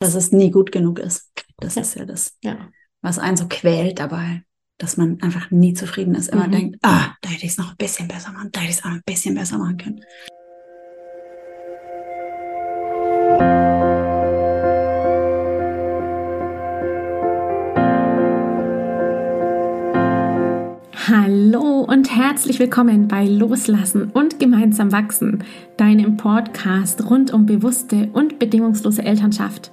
dass es nie gut genug ist. Das ja. ist ja das, ja. was einen so quält dabei, dass man einfach nie zufrieden ist. Immer mhm. denkt, ah, da hätte ich es noch ein bisschen besser machen, da hätte ich es auch ein bisschen besser machen können. Hallo und herzlich willkommen bei Loslassen und gemeinsam wachsen, deinem Podcast rund um bewusste und bedingungslose Elternschaft.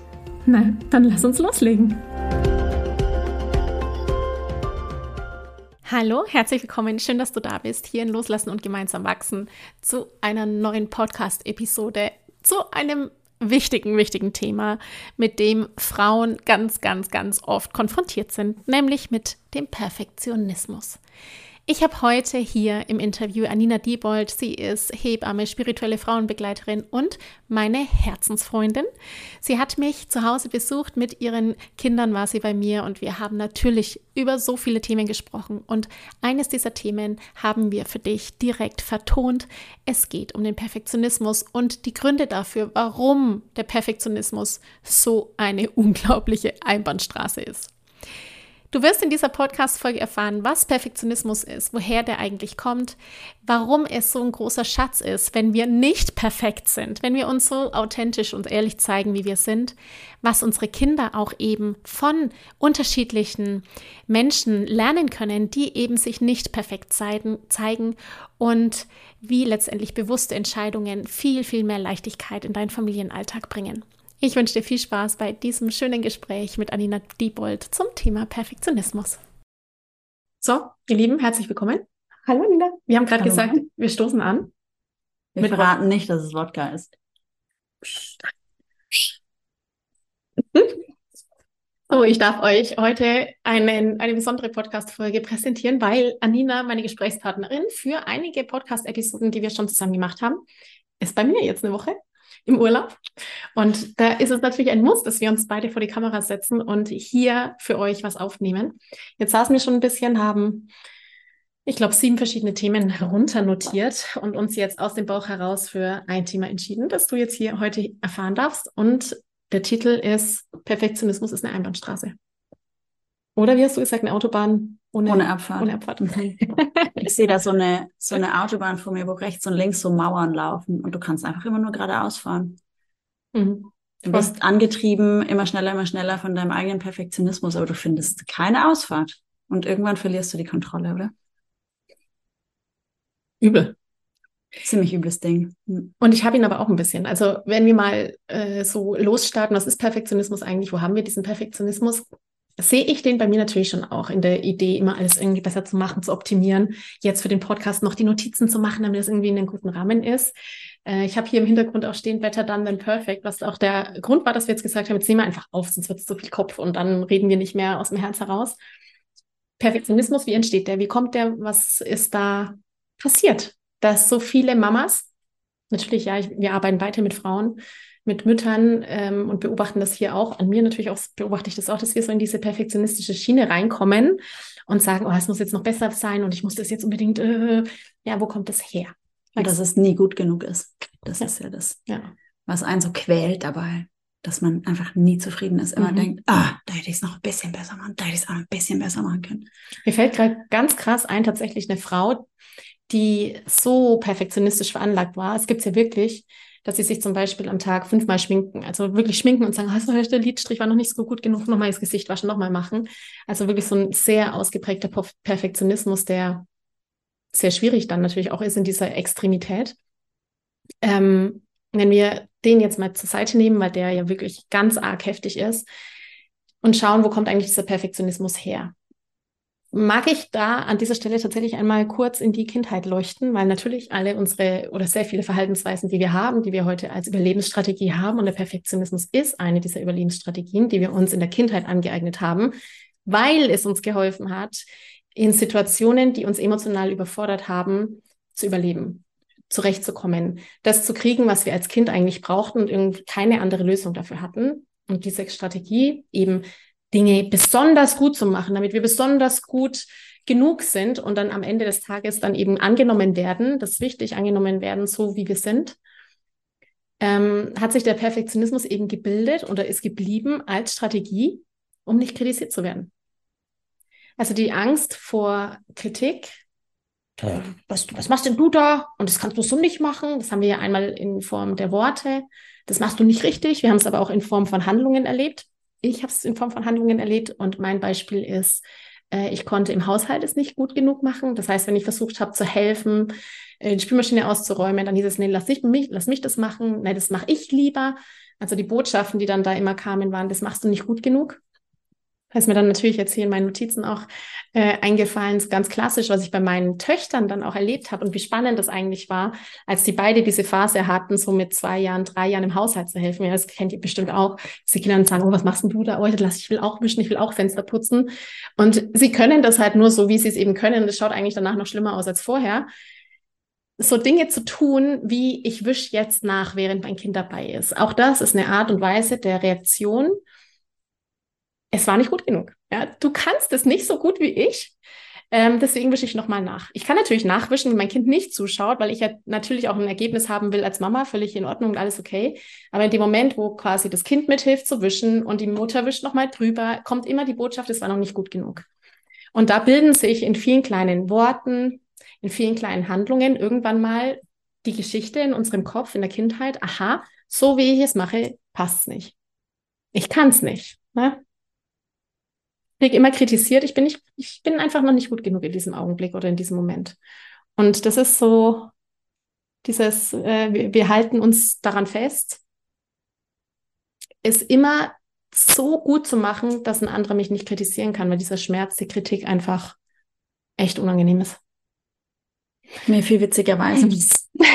Na, dann lass uns loslegen. Hallo, herzlich willkommen. Schön, dass du da bist, hier in Loslassen und gemeinsam wachsen, zu einer neuen Podcast-Episode, zu einem wichtigen, wichtigen Thema, mit dem Frauen ganz, ganz, ganz oft konfrontiert sind, nämlich mit dem Perfektionismus. Ich habe heute hier im Interview Anina Diebold. Sie ist Hebamme, spirituelle Frauenbegleiterin und meine Herzensfreundin. Sie hat mich zu Hause besucht. Mit ihren Kindern war sie bei mir und wir haben natürlich über so viele Themen gesprochen. Und eines dieser Themen haben wir für dich direkt vertont. Es geht um den Perfektionismus und die Gründe dafür, warum der Perfektionismus so eine unglaubliche Einbahnstraße ist. Du wirst in dieser Podcast-Folge erfahren, was Perfektionismus ist, woher der eigentlich kommt, warum es so ein großer Schatz ist, wenn wir nicht perfekt sind, wenn wir uns so authentisch und ehrlich zeigen, wie wir sind, was unsere Kinder auch eben von unterschiedlichen Menschen lernen können, die eben sich nicht perfekt zeigen, und wie letztendlich bewusste Entscheidungen viel, viel mehr Leichtigkeit in deinen Familienalltag bringen. Ich wünsche dir viel Spaß bei diesem schönen Gespräch mit Anina Diebold zum Thema Perfektionismus. So, ihr Lieben, herzlich willkommen. Hallo Anina. Wir haben gerade gesagt, wir stoßen an. Wir verraten nicht, dass es Wodka ist. So, ich darf euch heute einen, eine besondere Podcast-Folge präsentieren, weil Anina, meine Gesprächspartnerin für einige Podcast-Episoden, die wir schon zusammen gemacht haben, ist bei mir jetzt eine Woche im Urlaub. Und da ist es natürlich ein Muss, dass wir uns beide vor die Kamera setzen und hier für euch was aufnehmen. Jetzt saßen wir schon ein bisschen, haben, ich glaube, sieben verschiedene Themen herunternotiert und uns jetzt aus dem Bauch heraus für ein Thema entschieden, das du jetzt hier heute erfahren darfst. Und der Titel ist Perfektionismus ist eine Einbahnstraße. Oder wie hast du gesagt, eine Autobahn ohne, ohne Abfahrt. Ohne Abfahrt. Ich sehe da so eine, so eine Autobahn vor mir, wo rechts und links so Mauern laufen und du kannst einfach immer nur geradeaus fahren. Mhm. Du bist angetrieben, immer schneller, immer schneller von deinem eigenen Perfektionismus, aber du findest keine Ausfahrt. Und irgendwann verlierst du die Kontrolle, oder? Übel. Ziemlich übles Ding. Mhm. Und ich habe ihn aber auch ein bisschen. Also wenn wir mal äh, so losstarten, was ist Perfektionismus eigentlich? Wo haben wir diesen Perfektionismus? Sehe ich den bei mir natürlich schon auch in der Idee, immer alles irgendwie besser zu machen, zu optimieren. Jetzt für den Podcast noch die Notizen zu machen, damit es irgendwie in einem guten Rahmen ist. Äh, ich habe hier im Hintergrund auch stehen, better done than perfect, was auch der Grund war, dass wir jetzt gesagt haben, jetzt nehmen wir einfach auf, sonst wird es zu viel Kopf und dann reden wir nicht mehr aus dem Herz heraus. Perfektionismus, wie entsteht der? Wie kommt der? Was ist da passiert? Dass so viele Mamas, natürlich, ja, ich, wir arbeiten weiter mit Frauen, mit Müttern ähm, und beobachten das hier auch. An mir natürlich auch beobachte ich das auch, dass wir so in diese perfektionistische Schiene reinkommen und sagen, oh, es muss jetzt noch besser sein und ich muss das jetzt unbedingt, äh, ja, wo kommt das her? Und dass es nie gut genug ist. Das ja. ist ja das, ja. was einen so quält dabei, dass man einfach nie zufrieden ist. Immer mhm. denkt, ah, da hätte ich es noch ein bisschen besser machen, da hätte ich es auch ein bisschen besser machen können. Mir fällt gerade ganz krass ein, tatsächlich eine Frau, die so perfektionistisch veranlagt war. Es gibt es ja wirklich, dass sie sich zum Beispiel am Tag fünfmal schminken. Also wirklich schminken und sagen, du der Lidstrich war noch nicht so gut genug, nochmal das Gesicht waschen, nochmal machen. Also wirklich so ein sehr ausgeprägter Perfektionismus, der sehr schwierig dann natürlich auch ist in dieser Extremität. Ähm, wenn wir den jetzt mal zur Seite nehmen, weil der ja wirklich ganz arg heftig ist und schauen, wo kommt eigentlich dieser Perfektionismus her? Mag ich da an dieser Stelle tatsächlich einmal kurz in die Kindheit leuchten, weil natürlich alle unsere oder sehr viele Verhaltensweisen, die wir haben, die wir heute als Überlebensstrategie haben, und der Perfektionismus ist eine dieser Überlebensstrategien, die wir uns in der Kindheit angeeignet haben, weil es uns geholfen hat, in Situationen, die uns emotional überfordert haben, zu überleben, zurechtzukommen, das zu kriegen, was wir als Kind eigentlich brauchten und irgendwie keine andere Lösung dafür hatten. Und diese Strategie eben Dinge besonders gut zu machen, damit wir besonders gut genug sind und dann am Ende des Tages dann eben angenommen werden, das ist wichtig, angenommen werden, so wie wir sind, ähm, hat sich der Perfektionismus eben gebildet oder ist geblieben als Strategie, um nicht kritisiert zu werden. Also die Angst vor Kritik, was, was machst denn du da? Und das kannst du so nicht machen. Das haben wir ja einmal in Form der Worte. Das machst du nicht richtig. Wir haben es aber auch in Form von Handlungen erlebt ich habe es in Form von Handlungen erlebt und mein Beispiel ist, äh, ich konnte im Haushalt es nicht gut genug machen. Das heißt, wenn ich versucht habe zu helfen, äh, die Spülmaschine auszuräumen, dann hieß es, nee, lass, ich mich, lass mich das machen, nein, das mache ich lieber. Also die Botschaften, die dann da immer kamen, waren, das machst du nicht gut genug. Das ist mir dann natürlich jetzt hier in meinen Notizen auch äh, eingefallen, ist ganz klassisch, was ich bei meinen Töchtern dann auch erlebt habe und wie spannend das eigentlich war, als die beide diese Phase hatten, so mit zwei Jahren, drei Jahren im Haushalt zu helfen. Ja, das kennt ihr bestimmt auch. Sie Kinder dann sagen, oh, was machst denn du da? Oh, ich will auch wischen, ich will auch Fenster putzen. Und sie können das halt nur so, wie sie es eben können. Das schaut eigentlich danach noch schlimmer aus als vorher so Dinge zu tun, wie ich wische jetzt nach, während mein Kind dabei ist. Auch das ist eine Art und Weise der Reaktion es war nicht gut genug. Ja, du kannst es nicht so gut wie ich. Ähm, deswegen wische ich nochmal nach. Ich kann natürlich nachwischen, wenn mein Kind nicht zuschaut, weil ich ja natürlich auch ein Ergebnis haben will als Mama, völlig in Ordnung und alles okay. Aber in dem Moment, wo quasi das Kind mithilft zu wischen und die Mutter wischt nochmal drüber, kommt immer die Botschaft, es war noch nicht gut genug. Und da bilden sich in vielen kleinen Worten, in vielen kleinen Handlungen irgendwann mal die Geschichte in unserem Kopf, in der Kindheit, aha, so wie ich es mache, passt es nicht. Ich kann es nicht. Ne? Kriege immer kritisiert, ich bin nicht, ich bin einfach noch nicht gut genug in diesem Augenblick oder in diesem Moment. Und das ist so dieses, äh, wir, wir halten uns daran fest, es immer so gut zu machen, dass ein anderer mich nicht kritisieren kann, weil dieser Schmerz, die Kritik einfach echt unangenehm ist. Mir fiel witzigerweise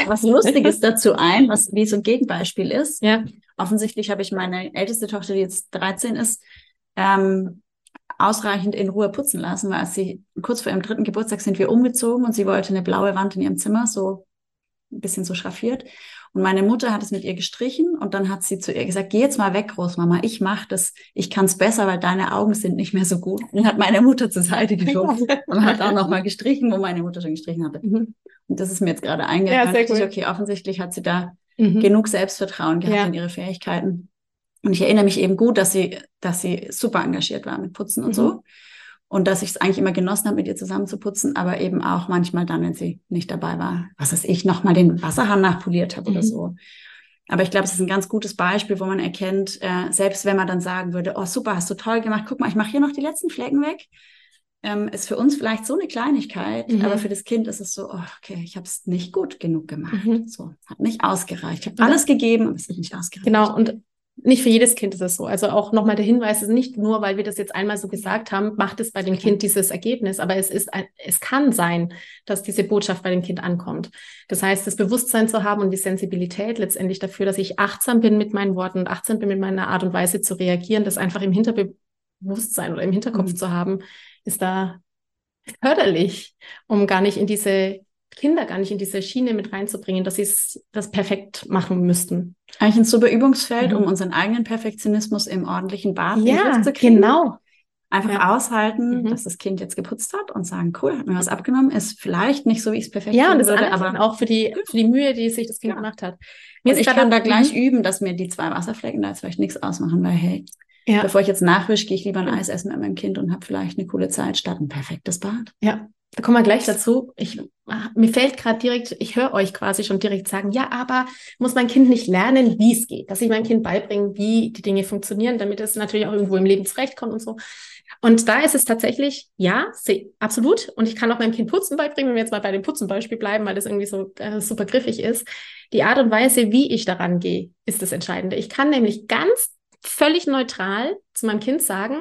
was Lustiges dazu ein, was wie so ein Gegenbeispiel ist. Ja. Offensichtlich habe ich meine älteste Tochter, die jetzt 13 ist, ähm, ausreichend in Ruhe putzen lassen, weil als sie kurz vor ihrem dritten Geburtstag sind wir umgezogen und sie wollte eine blaue Wand in ihrem Zimmer, so ein bisschen so schraffiert. Und meine Mutter hat es mit ihr gestrichen und dann hat sie zu ihr gesagt, geh jetzt mal weg, Großmama, ich mach das, ich kann es besser, weil deine Augen sind nicht mehr so gut. Und hat meine Mutter zur Seite geschoben und hat auch nochmal gestrichen, wo meine Mutter schon gestrichen hatte. Mhm. Und das ist mir jetzt gerade eingefallen. Ja, sehr gut. okay, offensichtlich hat sie da mhm. genug Selbstvertrauen gehabt ja. in ihre Fähigkeiten. Und ich erinnere mich eben gut, dass sie, dass sie super engagiert war mit Putzen und mhm. so. Und dass ich es eigentlich immer genossen habe, mit ihr zusammen zu putzen, aber eben auch manchmal dann, wenn sie nicht dabei war, was weiß ich, nochmal den Wasserhahn nachpoliert habe mhm. oder so. Aber ich glaube, es ist ein ganz gutes Beispiel, wo man erkennt, äh, selbst wenn man dann sagen würde, oh super, hast du toll gemacht, guck mal, ich mache hier noch die letzten Flecken weg, ähm, ist für uns vielleicht so eine Kleinigkeit, mhm. aber für das Kind ist es so, oh, okay, ich habe es nicht gut genug gemacht. Mhm. So, hat nicht ausgereicht. Ich habe alles gegeben, aber es hat nicht ausgereicht. Genau, und nicht für jedes Kind ist es so. Also auch nochmal der Hinweis ist nicht nur, weil wir das jetzt einmal so gesagt haben, macht es bei dem Kind dieses Ergebnis, aber es ist, ein, es kann sein, dass diese Botschaft bei dem Kind ankommt. Das heißt, das Bewusstsein zu haben und die Sensibilität letztendlich dafür, dass ich achtsam bin mit meinen Worten und achtsam bin mit meiner Art und Weise zu reagieren, das einfach im Hinterbewusstsein oder im Hinterkopf mhm. zu haben, ist da förderlich, um gar nicht in diese Kinder gar nicht in diese Schiene mit reinzubringen, dass sie das perfekt machen müssten. Eigentlich ein super Übungsfeld, mhm. um unseren eigenen Perfektionismus im ordentlichen Bad ja, zu kriegen. Genau. Einfach ja. aushalten, mhm. dass das Kind jetzt geputzt hat und sagen, cool, hat mir was abgenommen, ist vielleicht nicht so, wie ich es perfekt Ja, und das würde, aber auch für die, für die Mühe, die sich das Kind ja. gemacht hat. Mir und ich kann da gleich mhm. üben, dass mir die zwei Wasserflecken da jetzt vielleicht nichts ausmachen, weil hey, ja. bevor ich jetzt nachwische, gehe ich lieber ein Eis essen mit meinem Kind und habe vielleicht eine coole Zeit statt ein perfektes Bad. Ja, da kommen wir gleich dazu. Ich, mir fällt gerade direkt, ich höre euch quasi schon direkt sagen, ja, aber muss mein Kind nicht lernen, wie es geht, dass ich mein Kind beibringe, wie die Dinge funktionieren, damit es natürlich auch irgendwo im Leben zurechtkommt und so. Und da ist es tatsächlich, ja, absolut. Und ich kann auch meinem Kind Putzen beibringen, wenn wir jetzt mal bei dem Putzenbeispiel bleiben, weil das irgendwie so äh, super griffig ist. Die Art und Weise, wie ich daran gehe, ist das Entscheidende. Ich kann nämlich ganz völlig neutral zu meinem Kind sagen,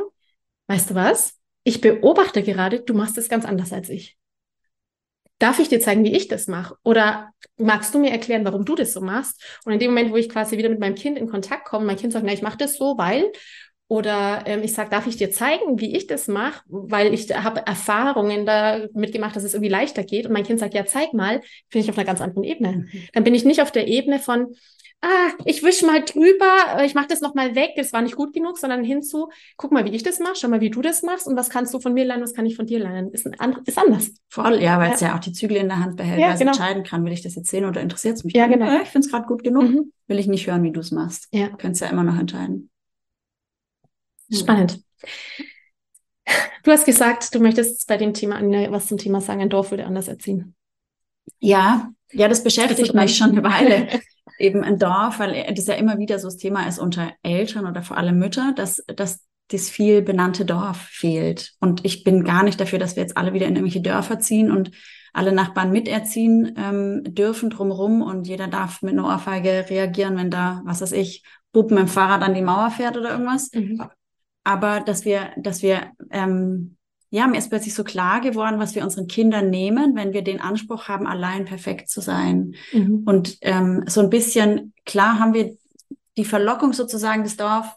weißt du was? ich beobachte gerade, du machst es ganz anders als ich. Darf ich dir zeigen, wie ich das mache? Oder magst du mir erklären, warum du das so machst? Und in dem Moment, wo ich quasi wieder mit meinem Kind in Kontakt komme, mein Kind sagt, na, ich mache das so, weil, oder ähm, ich sage, darf ich dir zeigen, wie ich das mache, weil ich habe Erfahrungen damit gemacht, dass es irgendwie leichter geht. Und mein Kind sagt, ja, zeig mal, bin ich auf einer ganz anderen Ebene. Mhm. Dann bin ich nicht auf der Ebene von, ah, ich wische mal drüber, ich mache das nochmal weg, das war nicht gut genug, sondern hinzu, guck mal, wie ich das mache, schau mal, wie du das machst und was kannst du von mir lernen, was kann ich von dir lernen. Ist, ein, ist anders. Voll, ja, weil ja. es ja auch die Zügel in der Hand behält, ja, weil genau. es entscheiden kann, will ich das jetzt sehen oder interessiert es mich? Ja, genau. ich finde es gerade gut genug, mhm. will ich nicht hören, wie du es machst. Ja. Du kannst ja immer noch entscheiden. Spannend. Du hast gesagt, du möchtest bei dem Thema was zum Thema sagen, ein Dorf würde anders erziehen. Ja, ja, das beschäftigt mich schon eine Weile. Eben ein Dorf, weil das ja immer wieder so das Thema ist unter Eltern oder vor allem Mütter, dass, dass das viel benannte Dorf fehlt. Und ich bin gar nicht dafür, dass wir jetzt alle wieder in irgendwelche Dörfer ziehen und alle Nachbarn miterziehen ähm, dürfen drumherum und jeder darf mit einer Ohrfeige reagieren, wenn da, was weiß ich, mit dem Fahrrad an die Mauer fährt oder irgendwas. Mhm aber dass wir, dass wir, ähm, ja, mir ist plötzlich so klar geworden, was wir unseren Kindern nehmen, wenn wir den Anspruch haben, allein perfekt zu sein. Mhm. Und ähm, so ein bisschen, klar haben wir die Verlockung sozusagen, das Dorf,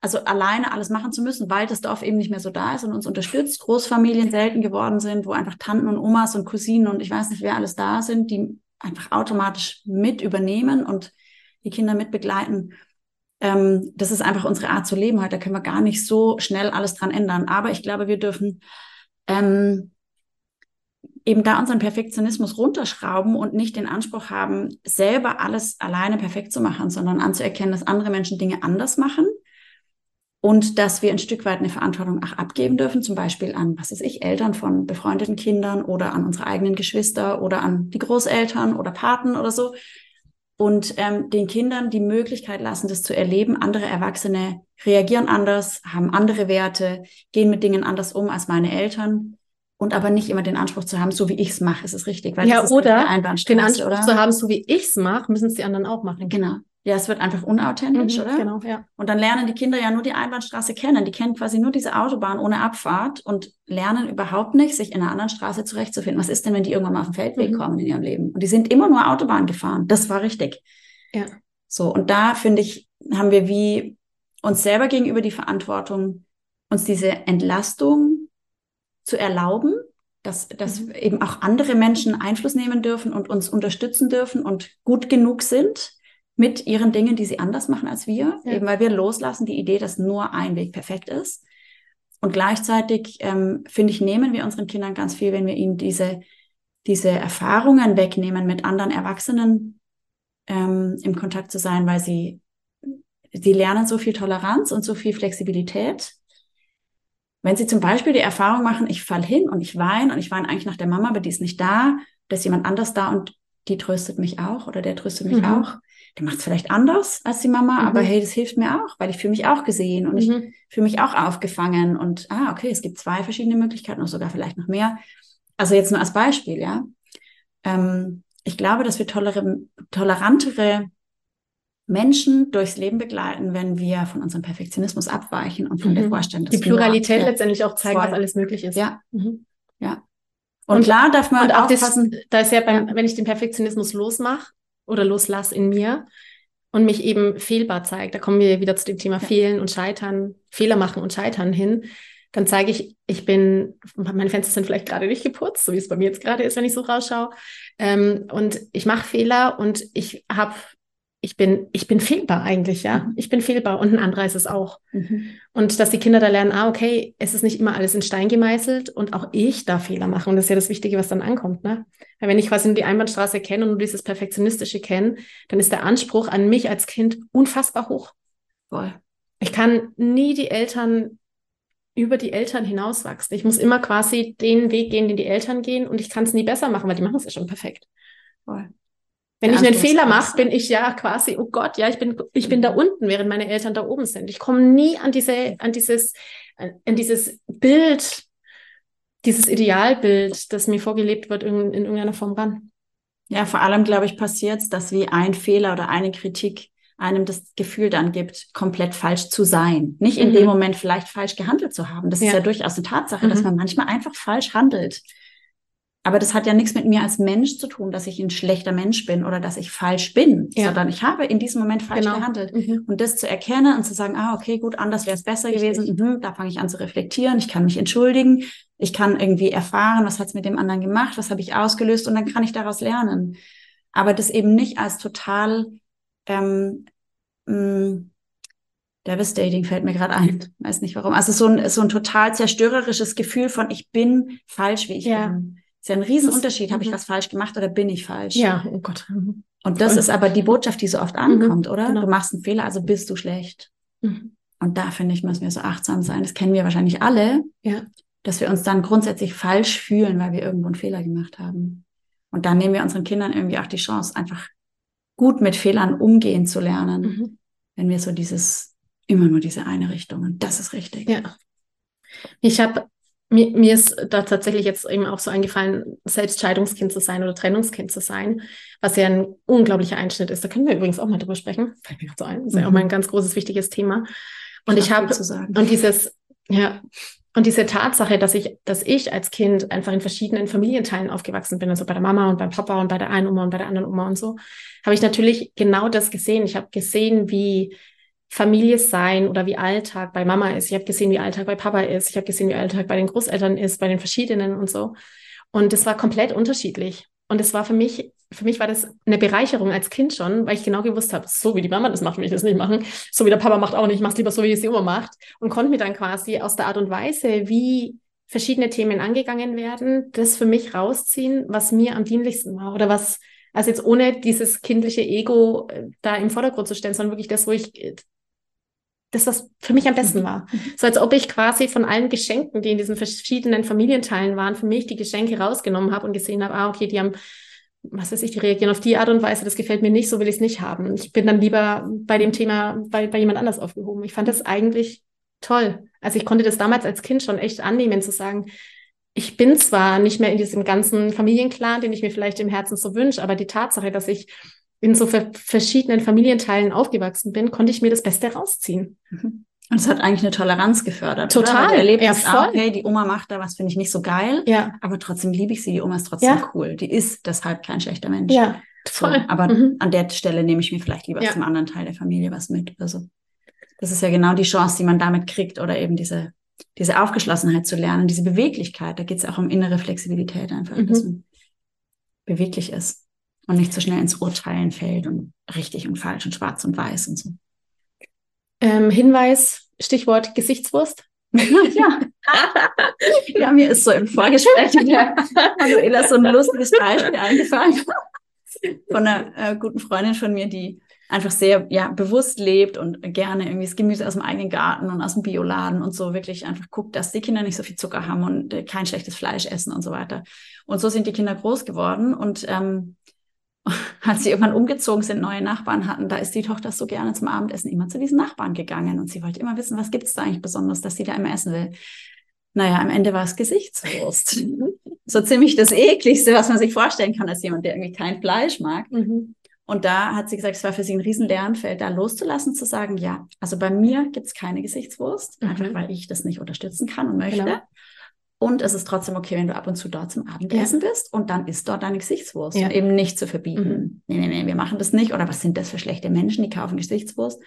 also alleine alles machen zu müssen, weil das Dorf eben nicht mehr so da ist und uns unterstützt, Großfamilien selten geworden sind, wo einfach Tanten und Omas und Cousinen und ich weiß nicht, wer alles da sind, die einfach automatisch mit übernehmen und die Kinder mit begleiten ähm, das ist einfach unsere Art zu leben heute. Da können wir gar nicht so schnell alles dran ändern. Aber ich glaube, wir dürfen ähm, eben da unseren Perfektionismus runterschrauben und nicht den Anspruch haben, selber alles alleine perfekt zu machen, sondern anzuerkennen, dass andere Menschen Dinge anders machen und dass wir ein Stück weit eine Verantwortung auch abgeben dürfen, zum Beispiel an, was weiß ich, Eltern von befreundeten Kindern oder an unsere eigenen Geschwister oder an die Großeltern oder Paten oder so, und ähm, den Kindern die Möglichkeit lassen, das zu erleben. Andere Erwachsene reagieren anders, haben andere Werte, gehen mit Dingen anders um als meine Eltern und aber nicht immer den Anspruch zu haben, so wie ich es mache, ist es richtig. Weil ja, oder den Anspruch oder? zu haben, so wie ich es mache, müssen es die anderen auch machen. Genau. Ja, es wird einfach unauthentisch, mhm, oder? Genau, ja. Und dann lernen die Kinder ja nur die Einbahnstraße kennen. Die kennen quasi nur diese Autobahn ohne Abfahrt und lernen überhaupt nicht, sich in einer anderen Straße zurechtzufinden. Was ist denn, wenn die irgendwann mal auf den Feldweg mhm. kommen in ihrem Leben? Und die sind immer nur Autobahn gefahren. Das war richtig. Ja. So, und da finde ich, haben wir wie uns selber gegenüber die Verantwortung, uns diese Entlastung zu erlauben, dass, dass mhm. eben auch andere Menschen Einfluss nehmen dürfen und uns unterstützen dürfen und gut genug sind mit ihren Dingen, die sie anders machen als wir, ja. eben weil wir loslassen die Idee, dass nur ein Weg perfekt ist. Und gleichzeitig, ähm, finde ich, nehmen wir unseren Kindern ganz viel, wenn wir ihnen diese, diese Erfahrungen wegnehmen, mit anderen Erwachsenen ähm, im Kontakt zu sein, weil sie, sie lernen so viel Toleranz und so viel Flexibilität. Wenn sie zum Beispiel die Erfahrung machen, ich fall hin und ich weine und ich weine eigentlich nach der Mama, aber die ist nicht da, da ist jemand anders da und die tröstet mich auch oder der tröstet mich mhm. auch der macht es vielleicht anders als die Mama, mhm. aber hey, das hilft mir auch, weil ich fühle mich auch gesehen und mhm. ich fühle mich auch aufgefangen und ah, okay, es gibt zwei verschiedene Möglichkeiten und sogar vielleicht noch mehr. Also jetzt nur als Beispiel, ja. Ähm, ich glaube, dass wir tollere, tolerantere Menschen durchs Leben begleiten, wenn wir von unserem Perfektionismus abweichen und von mhm. der Vorstellung, dass die Pluralität nur, letztendlich auch zeigen, voll. was alles möglich ist. Ja, mhm. ja. Und, und, klar darf man und auch aufpassen. Das, da ist ja, beim, wenn ich den Perfektionismus losmache, oder loslass in mir und mich eben fehlbar zeigt. Da kommen wir wieder zu dem Thema ja. Fehlen und Scheitern, Fehler machen und Scheitern hin. Dann zeige ich, ich bin, meine Fenster sind vielleicht gerade nicht geputzt, so wie es bei mir jetzt gerade ist, wenn ich so rausschaue. Ähm, und ich mache Fehler und ich habe ich bin, ich bin fehlbar eigentlich, ja. Mhm. Ich bin fehlbar und ein anderer ist es auch. Mhm. Und dass die Kinder da lernen, ah, okay, es ist nicht immer alles in Stein gemeißelt und auch ich darf Fehler machen. Und das ist ja das Wichtige, was dann ankommt, ne? Weil wenn ich quasi nur die Einbahnstraße kenne und nur dieses Perfektionistische kenne, dann ist der Anspruch an mich als Kind unfassbar hoch. Voll. Ich kann nie die Eltern über die Eltern hinauswachsen. Ich muss immer quasi den Weg gehen, den die Eltern gehen und ich kann es nie besser machen, weil die machen es ja schon perfekt. Voll. Wenn ich einen Fehler mache, bin ich ja quasi, oh Gott, ja, ich bin, ich bin da unten, während meine Eltern da oben sind. Ich komme nie an diese, an dieses, an dieses Bild, dieses Idealbild, das mir vorgelebt wird, in, in irgendeiner Form ran. Ja, vor allem, glaube ich, passiert es, dass wie ein Fehler oder eine Kritik einem das Gefühl dann gibt, komplett falsch zu sein. Nicht in mhm. dem Moment vielleicht falsch gehandelt zu haben. Das ja. ist ja durchaus eine Tatsache, mhm. dass man manchmal einfach falsch handelt. Aber das hat ja nichts mit mir als Mensch zu tun, dass ich ein schlechter Mensch bin oder dass ich falsch bin, ja. sondern ich habe in diesem Moment falsch genau. gehandelt. Mhm. Und das zu erkennen und zu sagen, ah, okay, gut, anders wäre es besser Richtig. gewesen, mhm, da fange ich an zu reflektieren, ich kann mich entschuldigen, ich kann irgendwie erfahren, was hat es mit dem anderen gemacht, was habe ich ausgelöst und dann kann ich daraus lernen. Aber das eben nicht als total ähm, mh, mm, Devastating fällt mir gerade ein, weiß nicht warum. Also so ein, so ein total zerstörerisches Gefühl von, ich bin falsch, wie ich ja. bin. Ist ja ein Riesenunterschied. Habe ich mhm. was falsch gemacht oder bin ich falsch? Ja, oh Gott. Mhm. Und das Und, ist aber die Botschaft, die so oft ankommt, mhm, oder? Genau. Du machst einen Fehler, also bist du schlecht. Mhm. Und da finde ich, müssen wir so achtsam sein. Das kennen wir wahrscheinlich alle, ja. dass wir uns dann grundsätzlich falsch fühlen, weil wir irgendwo einen Fehler gemacht haben. Und dann nehmen wir unseren Kindern irgendwie auch die Chance, einfach gut mit Fehlern umgehen zu lernen, mhm. wenn wir so dieses, immer nur diese eine Richtung und das ist richtig. Ja. Ich habe mir, mir ist da tatsächlich jetzt eben auch so eingefallen, selbst Scheidungskind zu sein oder Trennungskind zu sein, was ja ein unglaublicher Einschnitt ist. Da können wir übrigens auch mal drüber sprechen. Fällt mir gerade so ein. Das ist ja auch mhm. mal ein ganz großes, wichtiges Thema. Und ich, ich habe, und dieses, ja, und diese Tatsache, dass ich, dass ich als Kind einfach in verschiedenen Familienteilen aufgewachsen bin, also bei der Mama und beim Papa und bei der einen Oma und bei der anderen Oma und so, habe ich natürlich genau das gesehen. Ich habe gesehen, wie Familie sein oder wie Alltag bei Mama ist. Ich habe gesehen, wie Alltag bei Papa ist. Ich habe gesehen, wie Alltag bei den Großeltern ist, bei den verschiedenen und so. Und es war komplett unterschiedlich. Und es war für mich, für mich war das eine Bereicherung als Kind schon, weil ich genau gewusst habe, so wie die Mama das macht, will ich das nicht machen. So wie der Papa macht auch nicht. Ich mache lieber so, wie es die Oma macht. Und konnte mir dann quasi aus der Art und Weise, wie verschiedene Themen angegangen werden, das für mich rausziehen, was mir am dienlichsten war oder was, also jetzt ohne dieses kindliche Ego äh, da im Vordergrund zu stellen, sondern wirklich das, wo ich äh, das, für mich am besten mhm. war. So als ob ich quasi von allen Geschenken, die in diesen verschiedenen Familienteilen waren, für mich die Geschenke rausgenommen habe und gesehen habe, ah, okay, die haben, was weiß ich, die reagieren auf die Art und Weise, das gefällt mir nicht, so will ich es nicht haben. Ich bin dann lieber bei dem Thema bei, bei jemand anders aufgehoben. Ich fand das eigentlich toll. Also ich konnte das damals als Kind schon echt annehmen, zu sagen, ich bin zwar nicht mehr in diesem ganzen Familienclan, den ich mir vielleicht im Herzen so wünsche, aber die Tatsache, dass ich in so verschiedenen Familienteilen aufgewachsen bin, konnte ich mir das Beste rausziehen. Mhm. Und es hat eigentlich eine Toleranz gefördert. Total. Du erlebst ja, auch, okay, die Oma macht da was, finde ich nicht so geil. Ja. Aber trotzdem liebe ich sie. Die Oma ist trotzdem ja. cool. Die ist deshalb kein schlechter Mensch. Ja. Voll. So, aber mhm. an der Stelle nehme ich mir vielleicht lieber ja. zum anderen Teil der Familie was mit. Also, das ist ja genau die Chance, die man damit kriegt oder eben diese, diese Aufgeschlossenheit zu lernen, diese Beweglichkeit. Da geht es auch um innere Flexibilität einfach, mhm. dass man beweglich ist und nicht so schnell ins Urteilen fällt und richtig und falsch und schwarz und weiß und so. Ähm, Hinweis, Stichwort Gesichtswurst. ja. ja, mir ist so im Vorgespräch der Manuela so ein lustiges Beispiel eingefallen von einer äh, guten Freundin von mir, die einfach sehr ja, bewusst lebt und gerne irgendwie das Gemüse aus dem eigenen Garten und aus dem Bioladen und so wirklich einfach guckt, dass die Kinder nicht so viel Zucker haben und äh, kein schlechtes Fleisch essen und so weiter. Und so sind die Kinder groß geworden und ähm, als sie irgendwann umgezogen sind, neue Nachbarn hatten, da ist die Tochter so gerne zum Abendessen immer zu diesen Nachbarn gegangen und sie wollte immer wissen, was gibt es da eigentlich besonders, dass sie da immer essen will. Naja, am Ende war es Gesichtswurst. so ziemlich das ekligste, was man sich vorstellen kann als jemand, der irgendwie kein Fleisch mag. Mhm. Und da hat sie gesagt, es war für sie ein riesen Lernfeld, da loszulassen, zu sagen, ja, also bei mir gibt es keine Gesichtswurst, mhm. einfach weil ich das nicht unterstützen kann und möchte. Genau. Und es ist trotzdem okay, wenn du ab und zu dort zum Abendessen ja. bist und dann isst dort deine Gesichtswurst. Ja. eben nicht zu verbieten. Mhm. Nee, nee, nee, wir machen das nicht. Oder was sind das für schlechte Menschen, die kaufen Gesichtswurst?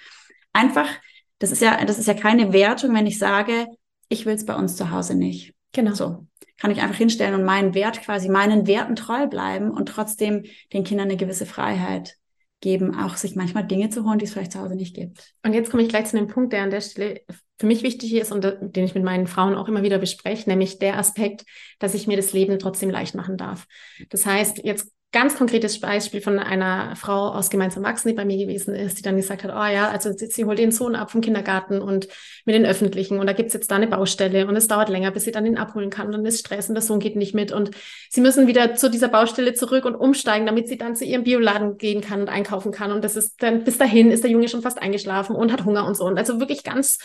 Einfach, das ist ja, das ist ja keine Wertung, wenn ich sage, ich will es bei uns zu Hause nicht. Genau. So. Kann ich einfach hinstellen und meinen Wert quasi, meinen Werten treu bleiben und trotzdem den Kindern eine gewisse Freiheit geben, auch sich manchmal Dinge zu holen, die es vielleicht zu Hause nicht gibt. Und jetzt komme ich gleich zu dem Punkt, der an der Stelle für mich wichtig ist und den ich mit meinen Frauen auch immer wieder bespreche, nämlich der Aspekt, dass ich mir das Leben trotzdem leicht machen darf. Das heißt, jetzt ganz konkretes Beispiel von einer Frau aus gemeinsam wachsen, die bei mir gewesen ist, die dann gesagt hat, oh ja, also sie holt den Sohn ab vom Kindergarten und mit den Öffentlichen und da gibt's jetzt da eine Baustelle und es dauert länger, bis sie dann ihn abholen kann und dann ist Stress und der Sohn geht nicht mit und sie müssen wieder zu dieser Baustelle zurück und umsteigen, damit sie dann zu ihrem Bioladen gehen kann und einkaufen kann und das ist dann, bis dahin ist der Junge schon fast eingeschlafen und hat Hunger und so und also wirklich ganz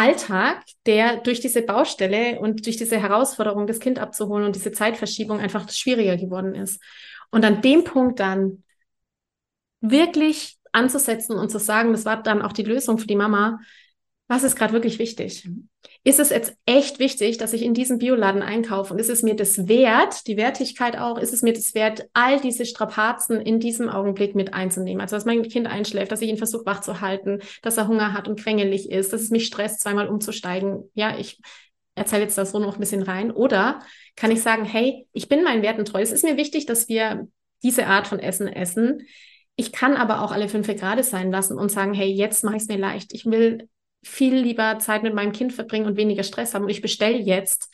Alltag, der durch diese Baustelle und durch diese Herausforderung, das Kind abzuholen und diese Zeitverschiebung einfach schwieriger geworden ist. Und an dem Punkt dann wirklich anzusetzen und zu sagen, das war dann auch die Lösung für die Mama, was ist gerade wirklich wichtig? Ist es jetzt echt wichtig, dass ich in diesem Bioladen einkaufe und ist es mir das wert, die Wertigkeit auch, ist es mir das wert, all diese Strapazen in diesem Augenblick mit einzunehmen? Also, dass mein Kind einschläft, dass ich ihn versuche wach zu halten, dass er Hunger hat und quengelig ist, dass es mich stresst, zweimal umzusteigen. Ja, ich erzähle jetzt das so noch ein bisschen rein. Oder kann ich sagen, hey, ich bin meinen Werten treu. Es ist mir wichtig, dass wir diese Art von Essen essen. Ich kann aber auch alle fünf Grade sein lassen und sagen, hey, jetzt mache ich es mir leicht. Ich will viel lieber Zeit mit meinem Kind verbringen und weniger Stress haben. Und ich bestelle jetzt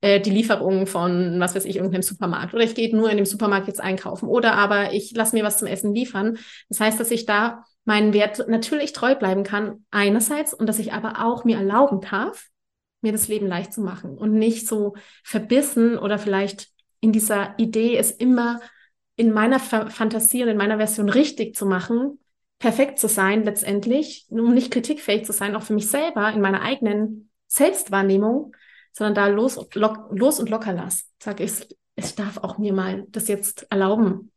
äh, die Lieferung von, was weiß ich, irgendeinem Supermarkt. Oder ich gehe nur in dem Supermarkt jetzt einkaufen. Oder aber ich lasse mir was zum Essen liefern. Das heißt, dass ich da meinen Wert natürlich treu bleiben kann, einerseits, und dass ich aber auch mir erlauben darf, mir das Leben leicht zu machen und nicht so verbissen oder vielleicht in dieser Idee, es immer in meiner Fantasie und in meiner Version richtig zu machen, perfekt zu sein letztendlich, um nicht kritikfähig zu sein, auch für mich selber in meiner eigenen Selbstwahrnehmung, sondern da los, lock, los und locker lass. Sag ich, ich darf auch mir mal das jetzt erlauben,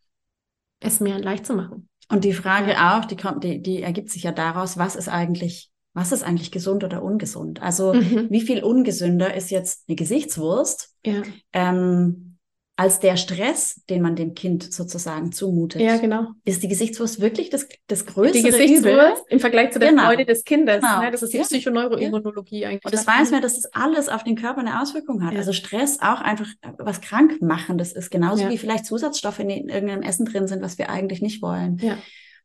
es mir leicht zu machen. Und die Frage auch, die kommt, die, die ergibt sich ja daraus, was ist eigentlich, was ist eigentlich gesund oder ungesund? Also mhm. wie viel ungesünder ist jetzt eine Gesichtswurst? Ja. Ähm, als der Stress, den man dem Kind sozusagen zumutet. Ja, genau. Ist die Gesichtswurst wirklich das, das größte Die Gesichtswurst im Vergleich zu der genau. Freude des Kindes. Genau. Ne? Das ist die ja. Psychoneuroimmunologie ja. eigentlich. Und das weiß man, dass das alles auf den Körper eine Auswirkung hat. Ja. Also Stress auch einfach was krankmachendes ist, genauso wie vielleicht Zusatzstoffe in irgendeinem Essen drin sind, was wir eigentlich nicht wollen. Ja.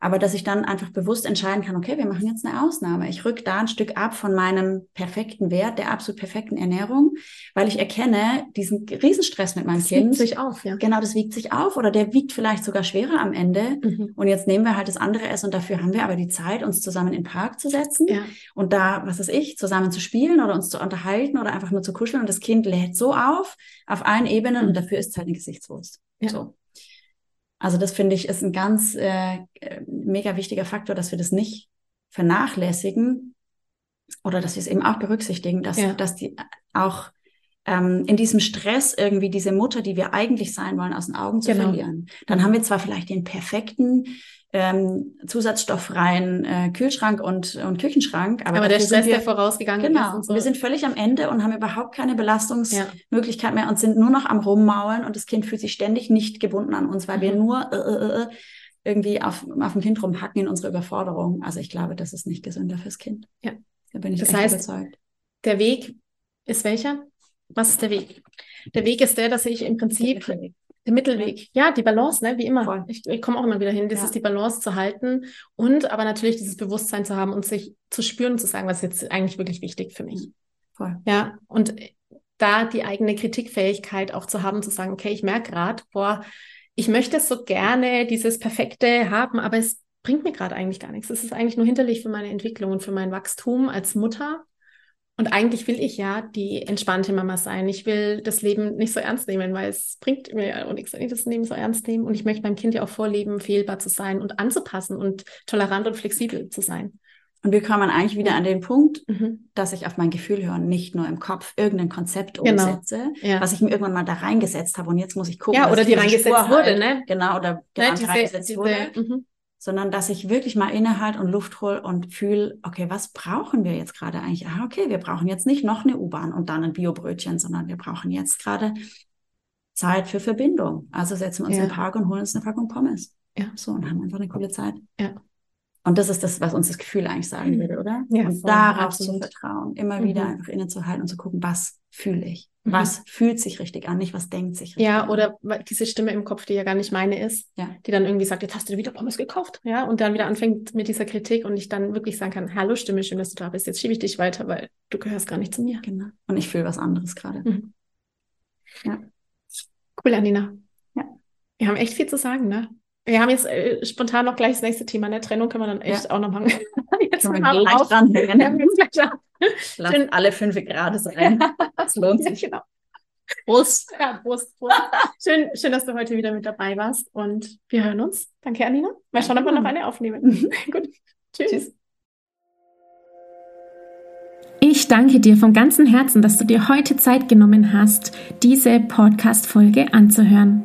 Aber dass ich dann einfach bewusst entscheiden kann, okay, wir machen jetzt eine Ausnahme. Ich rück da ein Stück ab von meinem perfekten Wert, der absolut perfekten Ernährung, weil ich erkenne, diesen Riesenstress mit meinem das Kind. Das wiegt sich auf, ja. Genau, das wiegt sich auf oder der wiegt vielleicht sogar schwerer am Ende. Mhm. Und jetzt nehmen wir halt das andere Essen und dafür haben wir aber die Zeit, uns zusammen in den Park zu setzen ja. und da, was weiß ich, zusammen zu spielen oder uns zu unterhalten oder einfach nur zu kuscheln und das Kind lädt so auf, auf allen Ebenen mhm. und dafür ist es halt eine Gesichtswurst. Ja. So. Also das finde ich ist ein ganz äh, mega wichtiger Faktor, dass wir das nicht vernachlässigen oder dass wir es eben auch berücksichtigen, dass, ja. dass die auch ähm, in diesem Stress irgendwie diese Mutter, die wir eigentlich sein wollen, aus den Augen zu genau. verlieren. Dann haben wir zwar vielleicht den perfekten ähm, zusatzstofffreien äh, Kühlschrank und, und Küchenschrank. Aber, aber der Stress, wir, der vorausgegangen genau, ist. Genau. Wir sind völlig am Ende und haben überhaupt keine Belastungsmöglichkeit ja. mehr und sind nur noch am Rummaulen und das Kind fühlt sich ständig nicht gebunden an uns, weil mhm. wir nur äh, äh, äh, irgendwie auf, auf dem Kind rumhacken in unserer Überforderung. Also ich glaube, das ist nicht gesünder fürs Kind. Ja. Da bin ich das heißt, überzeugt. Der Weg ist welcher? Was ist der Weg? Der Weg ist der, dass ich im Prinzip der Mittelweg. Ja, die Balance, ne? wie immer. Voll. Ich, ich komme auch immer wieder hin. Das ja. ist die Balance zu halten und aber natürlich dieses Bewusstsein zu haben und sich zu spüren und zu sagen, was ist jetzt eigentlich wirklich wichtig für mich. Voll. Ja, und da die eigene Kritikfähigkeit auch zu haben, zu sagen, okay, ich merke gerade, boah, ich möchte so gerne dieses Perfekte haben, aber es bringt mir gerade eigentlich gar nichts. Es ist eigentlich nur hinterlich für meine Entwicklung und für mein Wachstum als Mutter und eigentlich will ich ja die entspannte Mama sein. Ich will das Leben nicht so ernst nehmen, weil es bringt mir ja auch nichts, wenn ich das Leben so ernst nehme. Und ich möchte meinem Kind ja auch vorleben, fehlbar zu sein und anzupassen und tolerant und flexibel zu sein. Und wir kommen eigentlich wieder ja. an den Punkt, mhm. dass ich auf mein Gefühl höre, nicht nur im Kopf irgendein Konzept genau. umsetze, ja. was ich mir irgendwann mal da reingesetzt habe und jetzt muss ich gucken. Ja, oder die reingesetzt wurde, halt, ne? Genau, oder genau, ne, diese, reingesetzt diese, wurde. Mhm sondern dass ich wirklich mal innehalte und Luft hole und fühle, okay, was brauchen wir jetzt gerade eigentlich? Ah, okay, wir brauchen jetzt nicht noch eine U-Bahn und dann ein Biobrötchen, sondern wir brauchen jetzt gerade Zeit für Verbindung. Also setzen wir uns ja. in den Park und holen uns eine Packung Pommes. Ja. So, und haben einfach eine coole Zeit. Ja. Und das ist das, was uns das Gefühl eigentlich sagen würde, oder? Ja, und darauf absolut. zu vertrauen, immer mhm. wieder einfach innezuhalten und zu gucken, was fühle ich? Mhm. Was fühlt sich richtig an, nicht was denkt sich richtig ja, an. Ja, oder diese Stimme im Kopf, die ja gar nicht meine ist, ja. die dann irgendwie sagt, jetzt hast du wieder Pommes gekauft, ja, und dann wieder anfängt mit dieser Kritik und ich dann wirklich sagen kann, hallo Stimme, schön, dass du da bist, jetzt schiebe ich dich weiter, weil du gehörst gar nicht zu mir. Genau. Und ich fühle was anderes gerade. Mhm. Ja. Cool, Anina. Ja. Wir haben echt viel zu sagen, ne? Wir haben jetzt äh, spontan noch gleich das nächste Thema. Eine Trennung können wir dann echt ja. auch noch machen. jetzt können wir gleich dranhängen. Lass Schön. alle fünf Grad sein. Das lohnt sich. Ja, genau. Prost. Ja, Prost, Prost. schön, schön, dass du heute wieder mit dabei warst und wir hören uns. Danke, Anina. Mal schauen, ob wir noch eine aufnehmen. Mhm. Gut. Tschüss. Tschüss. Ich danke dir von ganzem Herzen, dass du dir heute Zeit genommen hast, diese Podcast-Folge anzuhören.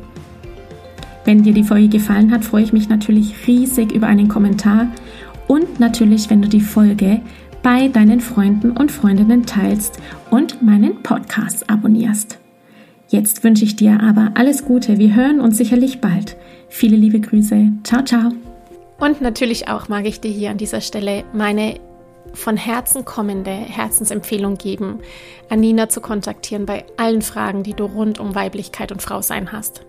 Wenn dir die Folge gefallen hat, freue ich mich natürlich riesig über einen Kommentar und natürlich, wenn du die Folge bei deinen Freunden und Freundinnen teilst und meinen Podcast abonnierst. Jetzt wünsche ich dir aber alles Gute. Wir hören uns sicherlich bald. Viele liebe Grüße. Ciao, ciao. Und natürlich auch mag ich dir hier an dieser Stelle meine von Herzen kommende Herzensempfehlung geben, Anina zu kontaktieren bei allen Fragen, die du rund um Weiblichkeit und Frausein hast.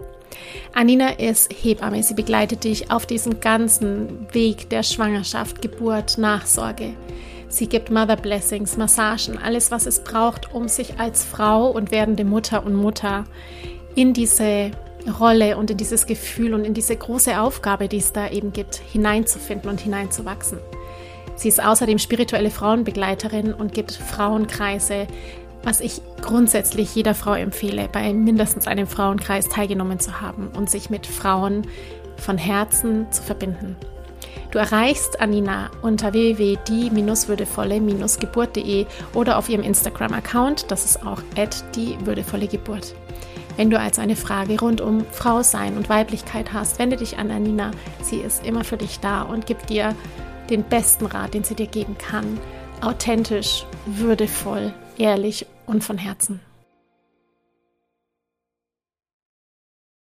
Anina ist Hebamme. Sie begleitet dich auf diesem ganzen Weg der Schwangerschaft, Geburt, Nachsorge. Sie gibt Mother Blessings, Massagen, alles, was es braucht, um sich als Frau und werdende Mutter und Mutter in diese Rolle und in dieses Gefühl und in diese große Aufgabe, die es da eben gibt, hineinzufinden und hineinzuwachsen. Sie ist außerdem spirituelle Frauenbegleiterin und gibt Frauenkreise, was ich grundsätzlich jeder Frau empfehle, bei mindestens einem Frauenkreis teilgenommen zu haben und sich mit Frauen von Herzen zu verbinden. Du erreichst Anina unter www.die-würdevolle-geburt.de oder auf ihrem Instagram-Account, das ist auch die würdevolle Geburt. Wenn du also eine Frage rund um Frau sein und Weiblichkeit hast, wende dich an Anina. Sie ist immer für dich da und gibt dir den besten Rat, den sie dir geben kann. Authentisch, würdevoll, ehrlich und von Herzen.